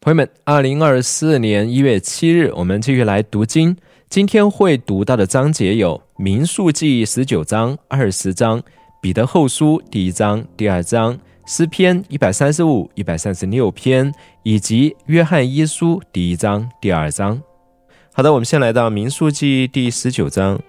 朋友们，二零二四年一月七日，我们继续来读经。今天会读到的章节有《民数记》十九章、二十章、《彼得后书》第一章、第二章、《诗篇》一百三十五、一百三十六篇，以及《约翰一书》第一章、第二章。好的，我们先来到《民数记》第十九章。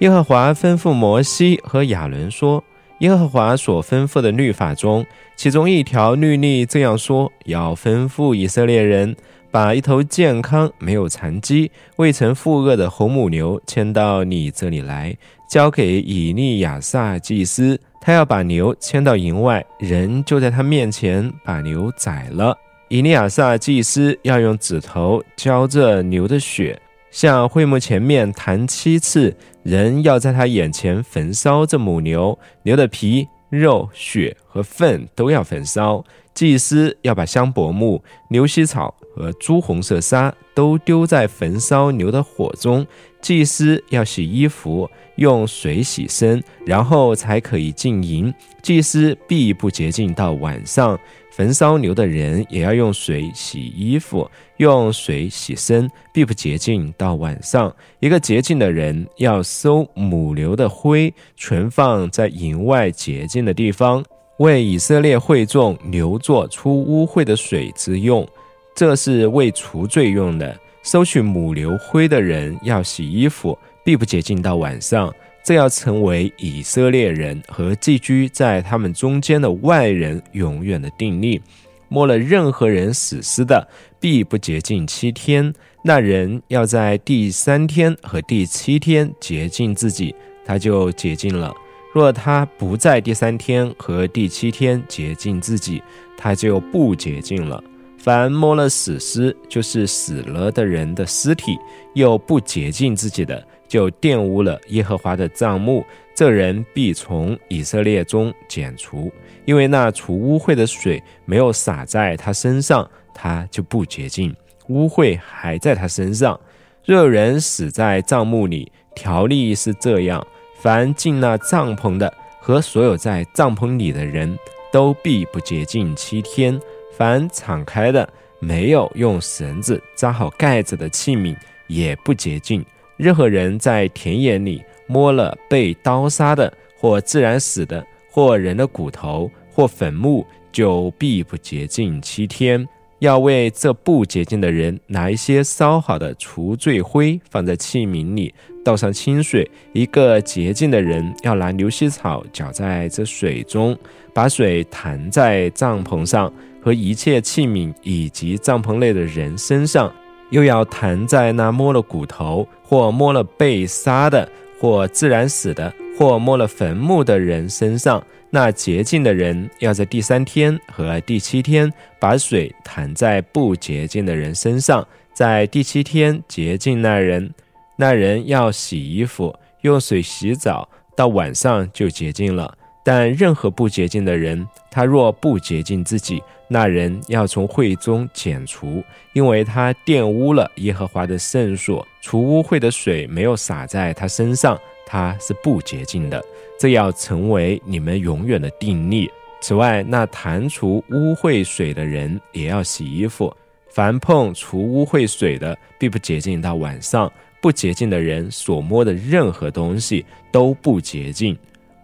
耶和华吩咐摩西和亚伦说。耶和华所吩咐的律法中，其中一条律例这样说：要吩咐以色列人把一头健康、没有残疾、未曾负恶的红母牛牵到你这里来，交给以利亚撒祭司。他要把牛牵到营外，人就在他面前把牛宰了。以利亚撒祭司要用指头浇着牛的血。向会幕前面弹七次，人要在他眼前焚烧这母牛，牛的皮、肉、血和粪都要焚烧。祭司要把香柏木、牛膝草和朱红色沙都丢在焚烧牛的火中。祭司要洗衣服，用水洗身，然后才可以进营。祭司必不洁净到晚上。焚烧牛的人也要用水洗衣服，用水洗身，必不洁净到晚上。一个洁净的人要收母牛的灰，存放在营外洁净的地方，为以色列会众牛作出污秽的水之用。这是为除罪用的。收取母牛灰的人要洗衣服，必不洁净到晚上。这要成为以色列人和寄居在他们中间的外人永远的定例。摸了任何人死尸的，必不洁净七天。那人要在第三天和第七天洁净自己，他就洁净了。若他不在第三天和第七天洁净自己，他就不洁净了。凡摸了死尸，就是死了的人的尸体，又不洁净自己的。就玷污了耶和华的帐幕，这人必从以色列中剪除，因为那除污秽的水没有洒在他身上，他就不洁净，污秽还在他身上。若有人死在帐幕里，条例是这样：凡进那帐篷的和所有在帐篷里的人都必不洁净七天；凡敞开的没有用绳子扎好盖子的器皿也不洁净。任何人在田野里摸了被刀杀的，或自然死的，或人的骨头，或坟墓，就必不洁净七天。要为这不洁净的人拿一些烧好的除罪灰，放在器皿里，倒上清水。一个洁净的人要拿牛膝草搅在这水中，把水弹在帐篷上和一切器皿以及帐篷内的人身上。又要弹在那摸了骨头，或摸了被杀的，或自然死的，或摸了坟墓的人身上。那洁净的人要在第三天和第七天把水弹在不洁净的人身上，在第七天洁净那人。那人要洗衣服，用水洗澡，到晚上就洁净了。但任何不洁净的人，他若不洁净自己，那人要从会中剪除，因为他玷污了耶和华的圣所，除污秽的水没有洒在他身上，他是不洁净的。这要成为你们永远的定例。此外，那弹除污秽水的人也要洗衣服。凡碰除污秽水的，必不洁净到晚上。不洁净的人所摸的任何东西都不洁净。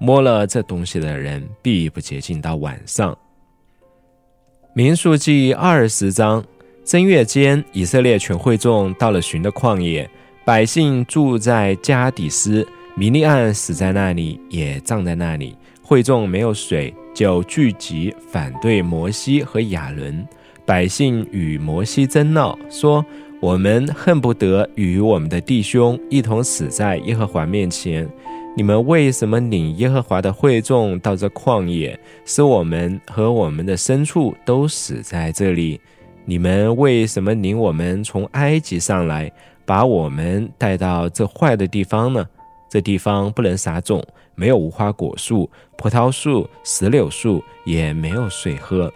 摸了这东西的人必不洁净到晚上。民数记二十章正月间，以色列全会众到了寻的旷野，百姓住在加底斯，米利暗死在那里，也葬在那里。会众没有水，就聚集反对摩西和亚伦。百姓与摩西争闹，说：“我们恨不得与我们的弟兄一同死在耶和华面前。”你们为什么领耶和华的会众到这旷野，使我们和我们的牲畜都死在这里？你们为什么领我们从埃及上来，把我们带到这坏的地方呢？这地方不能撒种，没有无花果树、葡萄树、石榴树，也没有水喝。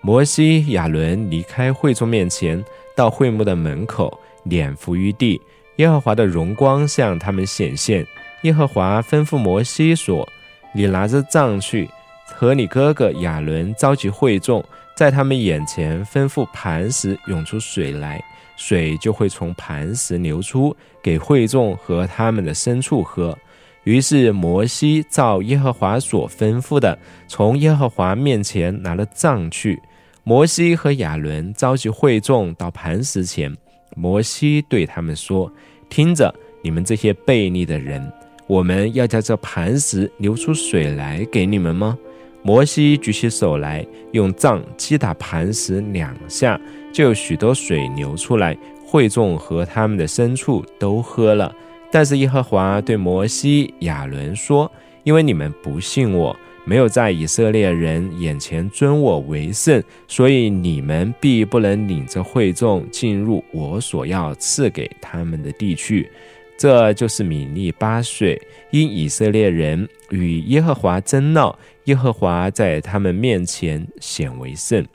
摩西、亚伦离开会众面前，到会幕的门口，脸伏于地。耶和华的荣光向他们显现。耶和华吩咐摩西说：“你拿着杖去，和你哥哥亚伦召集会众，在他们眼前吩咐磐石涌出水来，水就会从磐石流出，给会众和他们的牲畜喝。于是摩西照耶和华所吩咐的，从耶和华面前拿了杖去。摩西和亚伦召集会众到磐石前，摩西对他们说：“听着，你们这些悖逆的人，我们要叫这磐石流出水来给你们吗？”摩西举起手来，用杖击打磐石两下，就有许多水流出来，会众和他们的牲畜都喝了。但是耶和华对摩西、亚伦说：“因为你们不信我，没有在以色列人眼前尊我为圣，所以你们必不能领着会众进入我所要赐给他们的地区。这就是米利八岁，因以色列人与耶和华争闹，耶和华在他们面前显为圣。”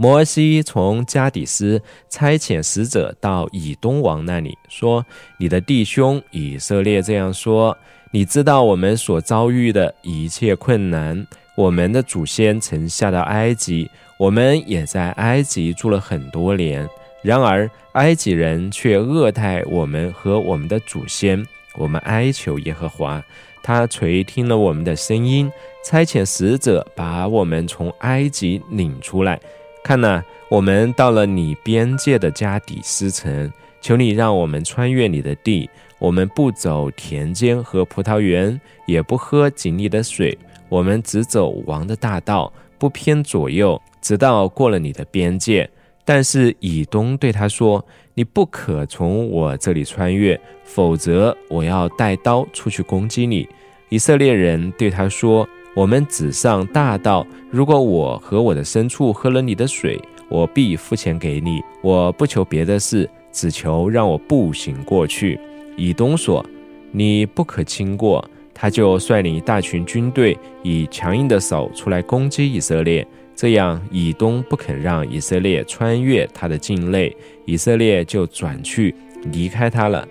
摩西从加底斯差遣使者到以东王那里，说：“你的弟兄以色列这样说：你知道我们所遭遇的一切困难。我们的祖先曾下到埃及，我们也在埃及住了很多年。然而埃及人却恶待我们和我们的祖先。我们哀求耶和华，他垂听了我们的声音，差遣使者把我们从埃及领出来。”看呐，我们到了你边界的加底斯城，求你让我们穿越你的地。我们不走田间和葡萄园，也不喝井里的水，我们只走王的大道，不偏左右，直到过了你的边界。但是以东对他说：“你不可从我这里穿越，否则我要带刀出去攻击你。”以色列人对他说。我们只上大道。如果我和我的牲畜喝了你的水，我必付钱给你。我不求别的事，只求让我步行过去。以东说：“你不可经过。”他就率领一大群军队，以强硬的手出来攻击以色列。这样，以东不肯让以色列穿越他的境内，以色列就转去离开他了。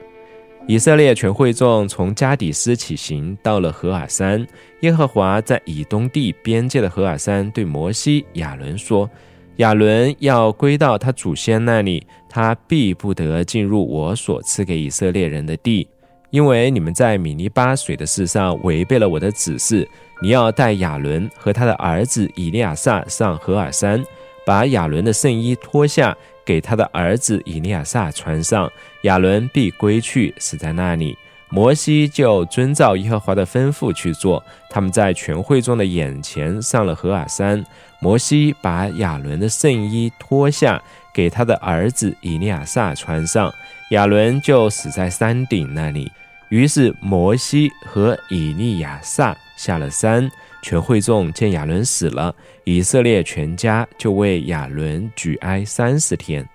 以色列全会众从加底斯起行，到了何尔山。耶和华在以东地边界的何尔山对摩西、亚伦说：“亚伦要归到他祖先那里，他必不得进入我所赐给以色列人的地，因为你们在米尼巴水的事上违背了我的指示。你要带亚伦和他的儿子以利亚撒上何尔山，把亚伦的圣衣脱下。”给他的儿子以利亚撒穿上，亚伦必归去，死在那里。摩西就遵照耶和华的吩咐去做。他们在全会众的眼前上了何尔山。摩西把亚伦的圣衣脱下，给他的儿子以利亚撒穿上，亚伦就死在山顶那里。于是摩西和以利亚撒下了山。全会众见亚伦死了，以色列全家就为亚伦举哀三十天。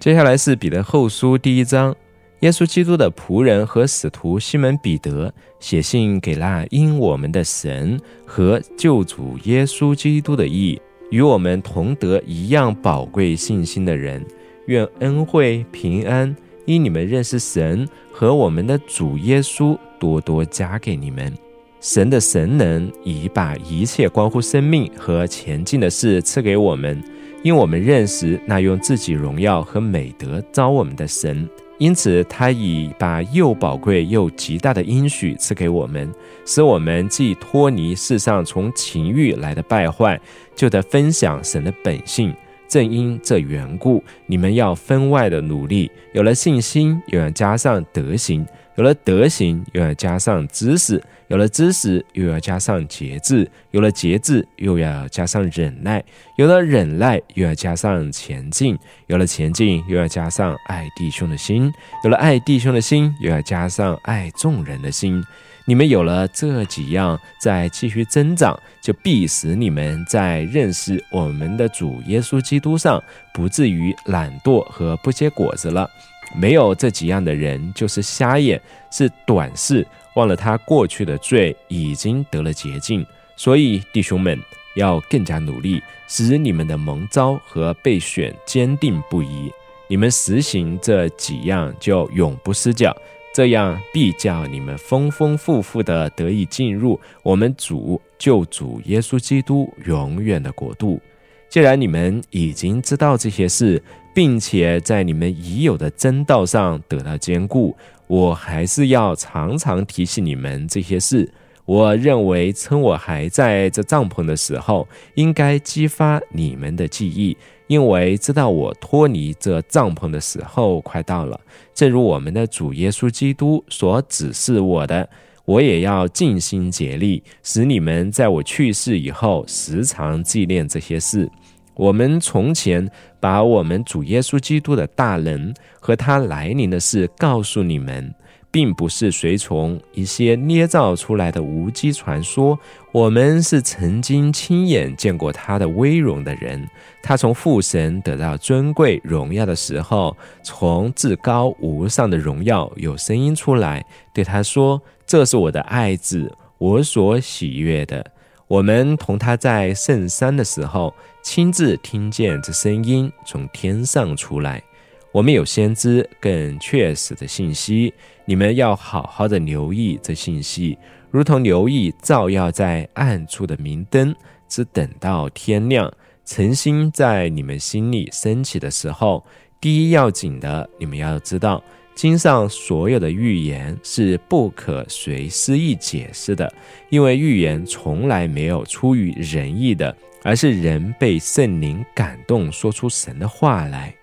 接下来是彼得后书第一章，耶稣基督的仆人和使徒西门彼得写信给那因我们的神和救主耶稣基督的义与我们同得一样宝贵信心的人，愿恩惠平安因你们认识神和我们的主耶稣多多加给你们。神的神能已把一切关乎生命和前进的事赐给我们，因我们认识那用自己荣耀和美德招我们的神，因此他已把又宝贵又极大的应许赐给我们，使我们既脱离世上从情欲来的败坏，就得分享神的本性。正因这缘故，你们要分外的努力，有了信心，又要加上德行；有了德行，又要加上知识。有了知识，又要加上节制；有了节制，又要加上忍耐；有了忍耐，又要加上前进；有了前进，又要加上爱弟兄的心；有了爱弟兄的心，又要加上爱众人的心。你们有了这几样，再继续增长，就必使你们在认识我们的主耶稣基督上，不至于懒惰和不结果子了。没有这几样的人，就是瞎眼，是短视。忘了他过去的罪已经得了洁净，所以弟兄们要更加努力，使你们的蒙召和被选坚定不移。你们实行这几样，就永不失脚，这样必叫你们丰丰富富的得以进入我们主救主耶稣基督永远的国度。既然你们已经知道这些事，并且在你们已有的真道上得到坚固，我还是要常常提醒你们这些事。我认为，趁我还在这帐篷的时候，应该激发你们的记忆，因为知道我脱离这帐篷的时候快到了。正如我们的主耶稣基督所指示我的，我也要尽心竭力，使你们在我去世以后，时常纪念这些事。我们从前把我们主耶稣基督的大能和他来临的事告诉你们。并不是随从一些捏造出来的无稽传说。我们是曾经亲眼见过他的威荣的人。他从父神得到尊贵荣耀的时候，从至高无上的荣耀有声音出来，对他说：“这是我的爱子，我所喜悦的。”我们同他在圣山的时候，亲自听见这声音从天上出来。我们有先知更确实的信息，你们要好好的留意这信息，如同留意照耀在暗处的明灯，只等到天亮，晨星在你们心里升起的时候。第一要紧的，你们要知道，经上所有的预言是不可随私意解释的，因为预言从来没有出于人意的，而是人被圣灵感动，说出神的话来。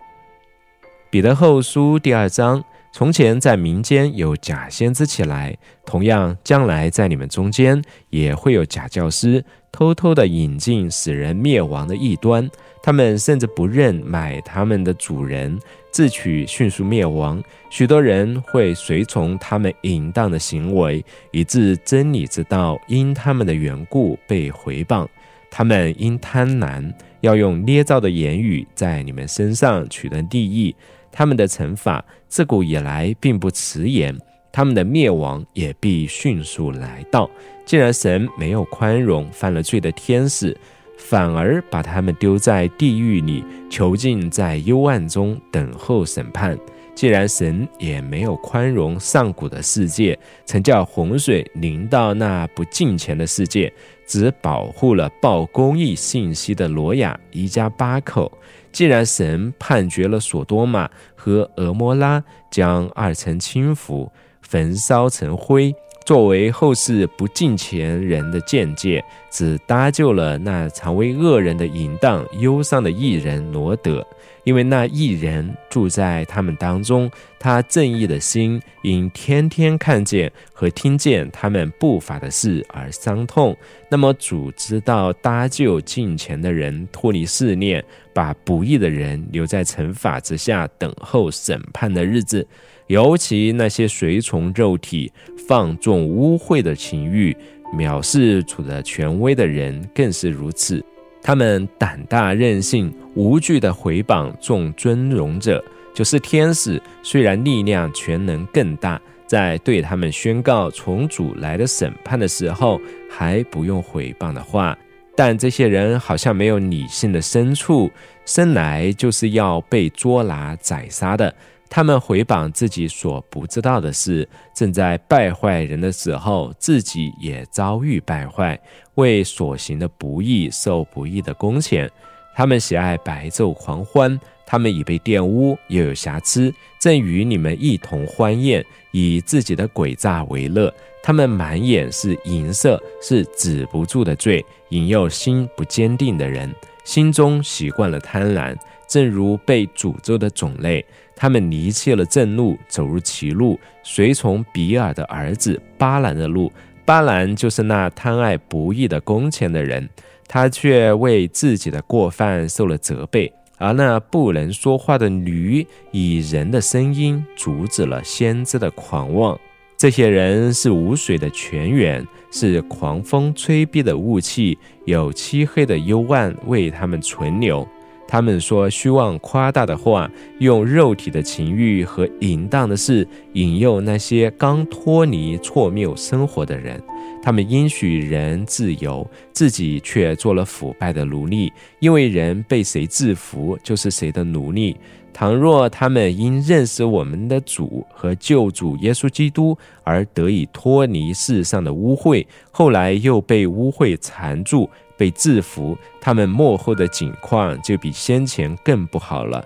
彼得后书第二章：从前在民间有假先知起来，同样将来在你们中间也会有假教师，偷偷的引进使人灭亡的异端。他们甚至不认买他们的主人，自取迅速灭亡。许多人会随从他们淫荡的行为，以致真理之道因他们的缘故被回谤。他们因贪婪，要用捏造的言语在你们身上取得利益。他们的惩罚自古以来并不迟延，他们的灭亡也必迅速来到。既然神没有宽容犯了罪的天使，反而把他们丢在地狱里，囚禁在幽暗中等候审判；既然神也没有宽容上古的世界，曾叫洪水淋到那不敬虔的世界，只保护了报公义信息的罗雅一家八口。既然神判决了索多玛和俄摩拉将二层轻浮焚烧成灰，作为后世不敬虔人的见解，只搭救了那常为恶人的淫荡忧伤的艺人罗德。因为那一人住在他们当中，他正义的心因天天看见和听见他们不法的事而伤痛。那么主知道搭救近前的人脱离试炼，把不义的人留在惩罚之下等候审判的日子。尤其那些随从肉体、放纵污秽的情欲、藐视主的权威的人，更是如此。他们胆大任性，无惧的回谤众尊荣者，就是天使。虽然力量全能更大，在对他们宣告从主来的审判的时候，还不用回谤的话，但这些人好像没有理性的深处，生来就是要被捉拿宰杀的。他们回谤自己所不知道的事，正在败坏人的时候，自己也遭遇败坏，为所行的不义受不义的工钱。他们喜爱白昼狂欢，他们已被玷污，又有瑕疵，正与你们一同欢宴，以自己的诡诈为乐。他们满眼是银色，是止不住的罪，引诱心不坚定的人，心中习惯了贪婪，正如被诅咒的种类。他们离弃了正路，走入歧路，随从比尔的儿子巴兰的路。巴兰就是那贪爱不义的工钱的人，他却为自己的过犯受了责备。而那不能说话的驴，以人的声音阻止了先知的狂妄。这些人是无水的泉源，是狂风吹逼的雾气，有漆黑的幽暗为他们存留。他们说虚妄夸大的话，用肉体的情欲和淫荡的事引诱那些刚脱离错谬生活的人。他们应许人自由，自己却做了腐败的奴隶。因为人被谁制服，就是谁的奴隶。倘若他们因认识我们的主和救主耶稣基督而得以脱离世上的污秽，后来又被污秽缠住，被制服，他们幕后的境况就比先前更不好了。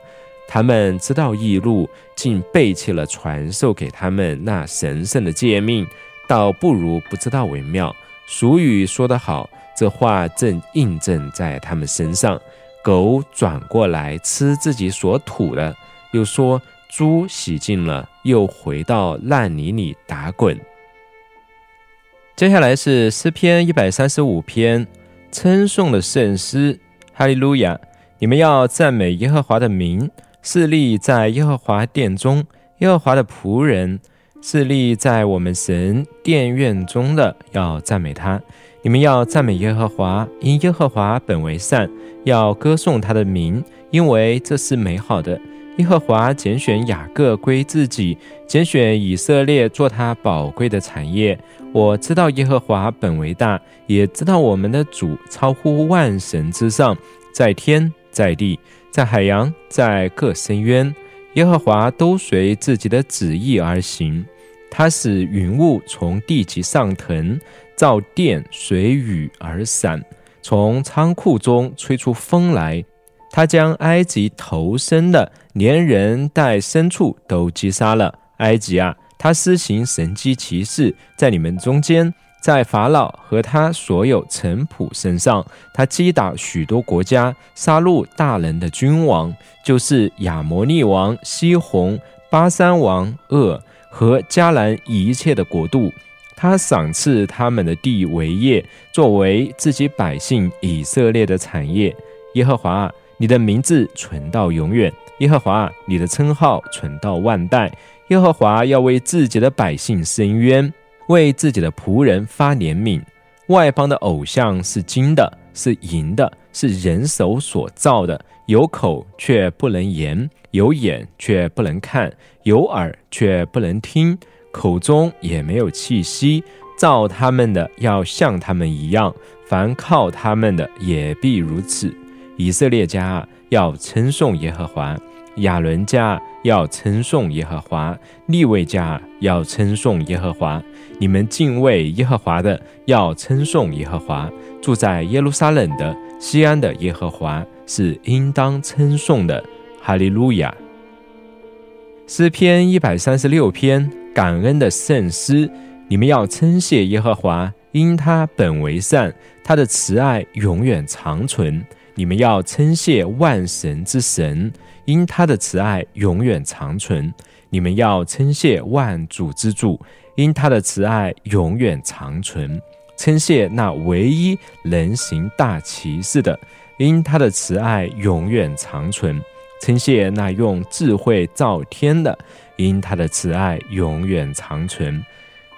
他们知道义路，竟背弃了传授给他们那神圣的诫命，倒不如不知道为妙。俗语说得好，这话正印证在他们身上。狗转过来吃自己所吐的，又说猪洗净了，又回到烂泥里打滚。接下来是诗篇一百三十五篇，称颂的圣诗，哈利路亚！你们要赞美耶和华的名，势立在耶和华殿中，耶和华的仆人，势立在我们神殿院中的，要赞美他。你们要赞美耶和华，因耶和华本为善。要歌颂他的名，因为这是美好的。耶和华拣选雅各归自己，拣选以色列做他宝贵的产业。我知道耶和华本为大，也知道我们的主超乎万神之上，在天，在地，在海洋，在各深渊，耶和华都随自己的旨意而行。他使云雾从地极上腾，造电随雨而散。从仓库中吹出风来，他将埃及投生的，连人带牲畜都击杀了。埃及啊，他施行神迹奇事，在你们中间，在法老和他所有臣仆身上，他击打许多国家，杀戮大人的君王，就是亚摩利王西宏、巴山王鄂和迦南一切的国度。他赏赐他们的地为业，作为自己百姓以色列的产业。耶和华，你的名字存到永远；耶和华，你的称号存到万代。耶和华要为自己的百姓伸冤，为自己的仆人发怜悯。外邦的偶像是金的，是银的，是人手所造的，有口却不能言，有眼却不能看，有耳却不能听。口中也没有气息，造他们的要像他们一样，凡靠他们的也必如此。以色列家要称颂耶和华，亚伦家要称颂耶和华，利未家要称颂耶和华。你们敬畏耶和华的要称颂耶和华，住在耶路撒冷的西安的耶和华是应当称颂的。哈利路亚。诗篇一百三十六篇。感恩的圣诗，你们要称谢耶和华，因他本为善，他的慈爱永远长存。你们要称谢万神之神，因他的慈爱永远长存。你们要称谢万主之主，因他的慈爱永远长存。称谢那唯一能行大奇事的，因他的慈爱永远长存。称谢那用智慧造天的。因他的慈爱永远长存，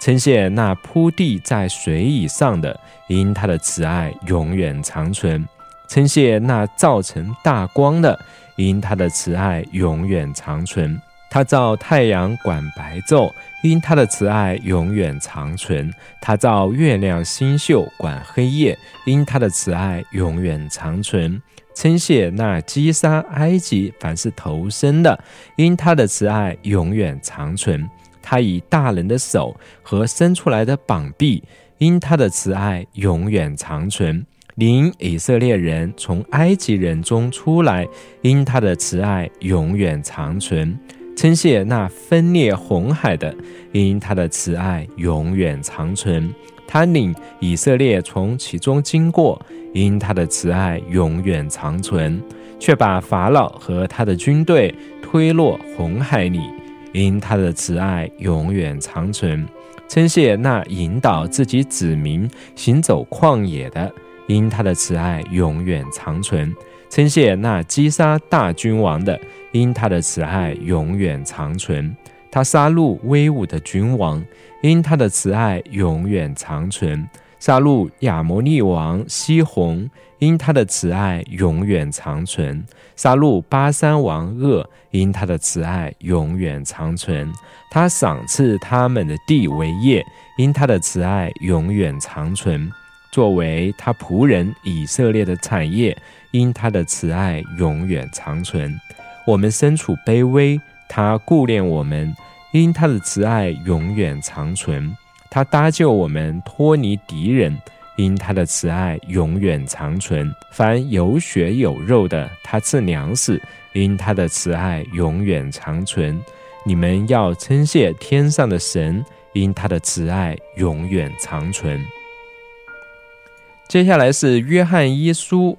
称谢那铺地在水以上的；因他的慈爱永远长存，称谢那造成大光的；因他的慈爱永远长存，他造太阳管白昼；因他的慈爱永远长存，他造月亮星宿管黑夜；因他的慈爱永远长存。称谢那击杀埃及凡是投生的，因他的慈爱永远长存。他以大人的手和伸出来的膀臂，因他的慈爱永远长存。领以色列人从埃及人中出来，因他的慈爱永远长存。称谢那分裂红海的，因他的慈爱永远长存。他领以色列从其中经过。因他的慈爱永远长存，却把法老和他的军队推落红海里。因他的慈爱永远长存，称谢那引导自己子民行走旷野的。因他的慈爱永远长存，称谢那击杀大君王的。因他的慈爱永远长存，他杀戮威武的君王。因他的慈爱永远长存。杀戮亚摩利王西宏，因他的慈爱永远长存；杀戮巴山王恶，因他的慈爱永远长存。他赏赐他们的地为业，因他的慈爱永远长存。作为他仆人以色列的产业，因他的慈爱永远长存。我们身处卑微，他顾念我们，因他的慈爱永远长存。他搭救我们脱离敌人，因他的慈爱永远长存。凡有血有肉的，他赐粮食，因他的慈爱永远长存。你们要称谢天上的神，因他的慈爱永远长存。接下来是约翰一书。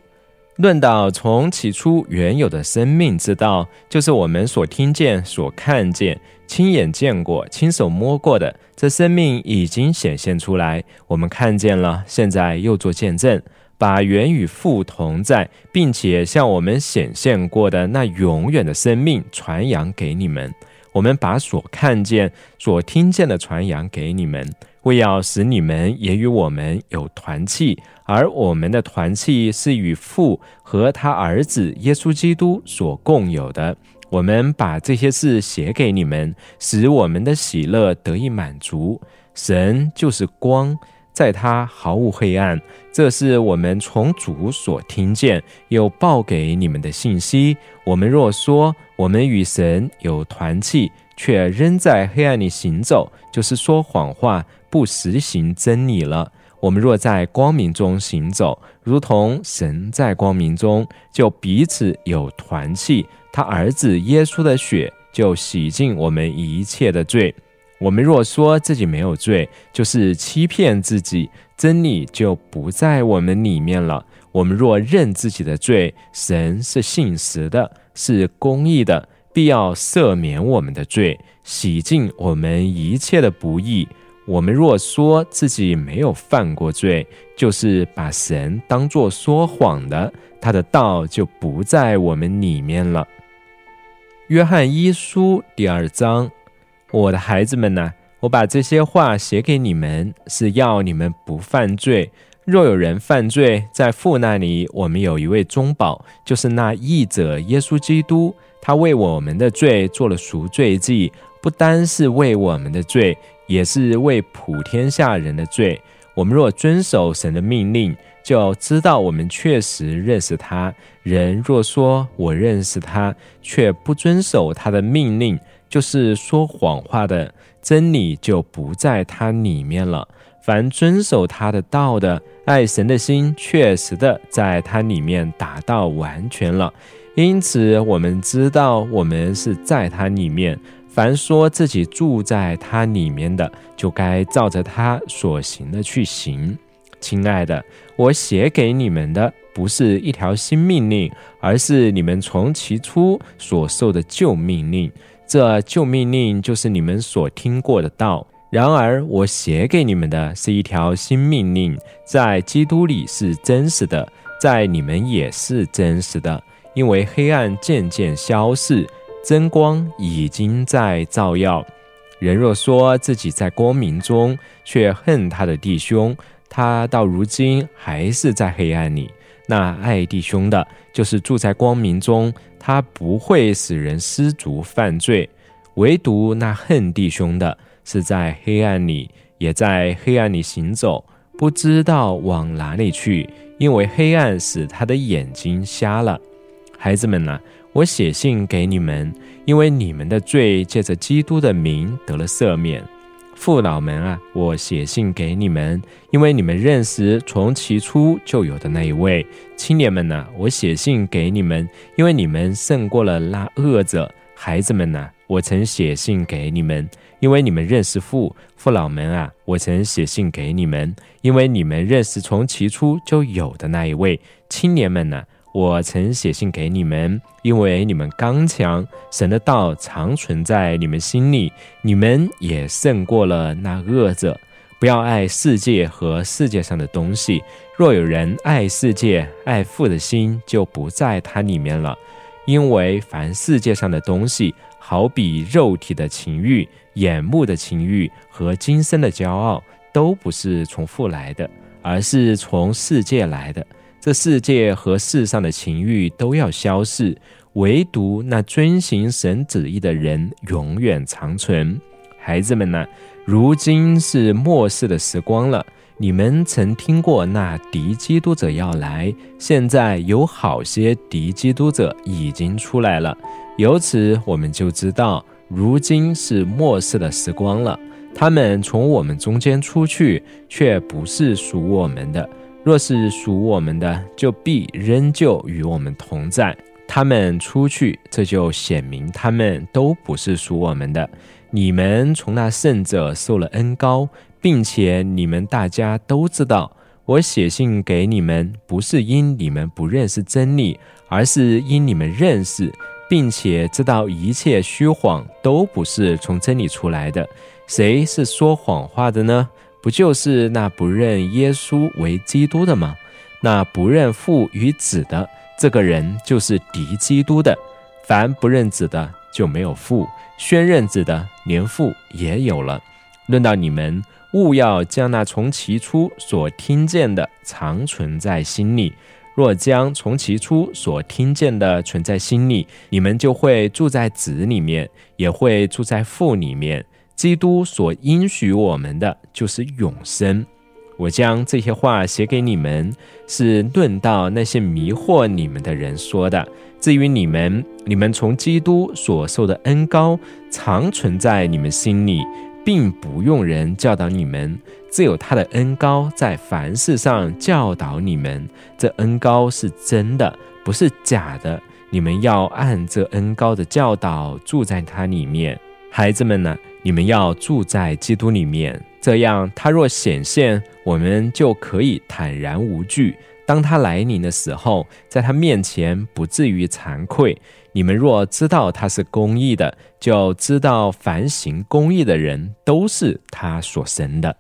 论到从起初原有的生命之道，就是我们所听见、所看见、亲眼见过、亲手摸过的，这生命已经显现出来，我们看见了，现在又做见证，把原与父同在，并且向我们显现过的那永远的生命传扬给你们。我们把所看见、所听见的传扬给你们。为要使你们也与我们有团契，而我们的团契是与父和他儿子耶稣基督所共有的。我们把这些事写给你们，使我们的喜乐得以满足。神就是光，在他毫无黑暗。这是我们从主所听见又报给你们的信息。我们若说我们与神有团契，却仍在黑暗里行走，就是说谎话。不实行真理了。我们若在光明中行走，如同神在光明中，就彼此有团契。他儿子耶稣的血就洗净我们一切的罪。我们若说自己没有罪，就是欺骗自己，真理就不在我们里面了。我们若认自己的罪，神是信实的，是公义的，必要赦免我们的罪，洗净我们一切的不义。我们若说自己没有犯过罪，就是把神当作说谎的，他的道就不在我们里面了。约翰一书第二章，我的孩子们呐，我把这些话写给你们，是要你们不犯罪。若有人犯罪，在父那里，我们有一位中保，就是那义者耶稣基督，他为我们的罪做了赎罪祭，不单是为我们的罪。也是为普天下人的罪。我们若遵守神的命令，就知道我们确实认识他。人若说我认识他，却不遵守他的命令，就是说谎话的，真理就不在他里面了。凡遵守他的道的，爱神的心确实的在他里面达到完全了。因此，我们知道我们是在他里面。凡说自己住在他里面的，就该照着他所行的去行。亲爱的，我写给你们的不是一条新命令，而是你们从起初所受的旧命令。这旧命令就是你们所听过的道。然而，我写给你们的是一条新命令，在基督里是真实的，在你们也是真实的，因为黑暗渐渐消逝。真光已经在照耀。人若说自己在光明中，却恨他的弟兄，他到如今还是在黑暗里。那爱弟兄的，就是住在光明中，他不会使人失足犯罪。唯独那恨弟兄的，是在黑暗里，也在黑暗里行走，不知道往哪里去，因为黑暗使他的眼睛瞎了。孩子们呐。我写信给你们，因为你们的罪借着基督的名得了赦免。父老们啊，我写信给你们，因为你们认识从起初就有的那一位。青年们呐，我写信给你们，因为你们胜过了那恶者。孩子们呐，我曾写信给你们，因为你们认识父。父老们啊，我曾写信给你们，因为你们认识从起初就有的那一位。青年们呐。我曾写信给你们，因为你们刚强，神的道常存在你们心里，你们也胜过了那恶者。不要爱世界和世界上的东西。若有人爱世界，爱父的心就不在他里面了。因为凡世界上的东西，好比肉体的情欲、眼目的情欲和今生的骄傲，都不是从父来的，而是从世界来的。这世界和世上的情欲都要消逝，唯独那遵行神旨意的人永远长存。孩子们呢？如今是末世的时光了。你们曾听过那敌基督者要来，现在有好些敌基督者已经出来了。由此我们就知道，如今是末世的时光了。他们从我们中间出去，却不是属我们的；若是属我们的，就必仍旧与我们同在。他们出去，这就显明他们都不是属我们的。你们从那圣者受了恩高。并且你们大家都知道，我写信给你们，不是因你们不认识真理，而是因你们认识，并且知道一切虚谎都不是从真理出来的。谁是说谎话的呢？不就是那不认耶稣为基督的吗？那不认父与子的这个人，就是敌基督的。凡不认子的，就没有父；宣认子的，连父也有了。论到你们。勿要将那从起初所听见的常存在心里。若将从起初所听见的存在心里，你们就会住在子里面，也会住在父里面。基督所应许我们的就是永生。我将这些话写给你们，是论到那些迷惑你们的人说的。至于你们，你们从基督所受的恩高常存在你们心里。并不用人教导你们，只有他的恩高在凡事上教导你们。这恩高是真的，不是假的。你们要按这恩高的教导住在他里面。孩子们呢，你们要住在基督里面，这样他若显现，我们就可以坦然无惧。当他来临的时候，在他面前不至于惭愧。你们若知道他是公义的，就知道凡行公义的人都是他所生的。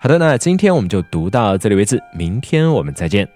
好的，那今天我们就读到这里为止，明天我们再见。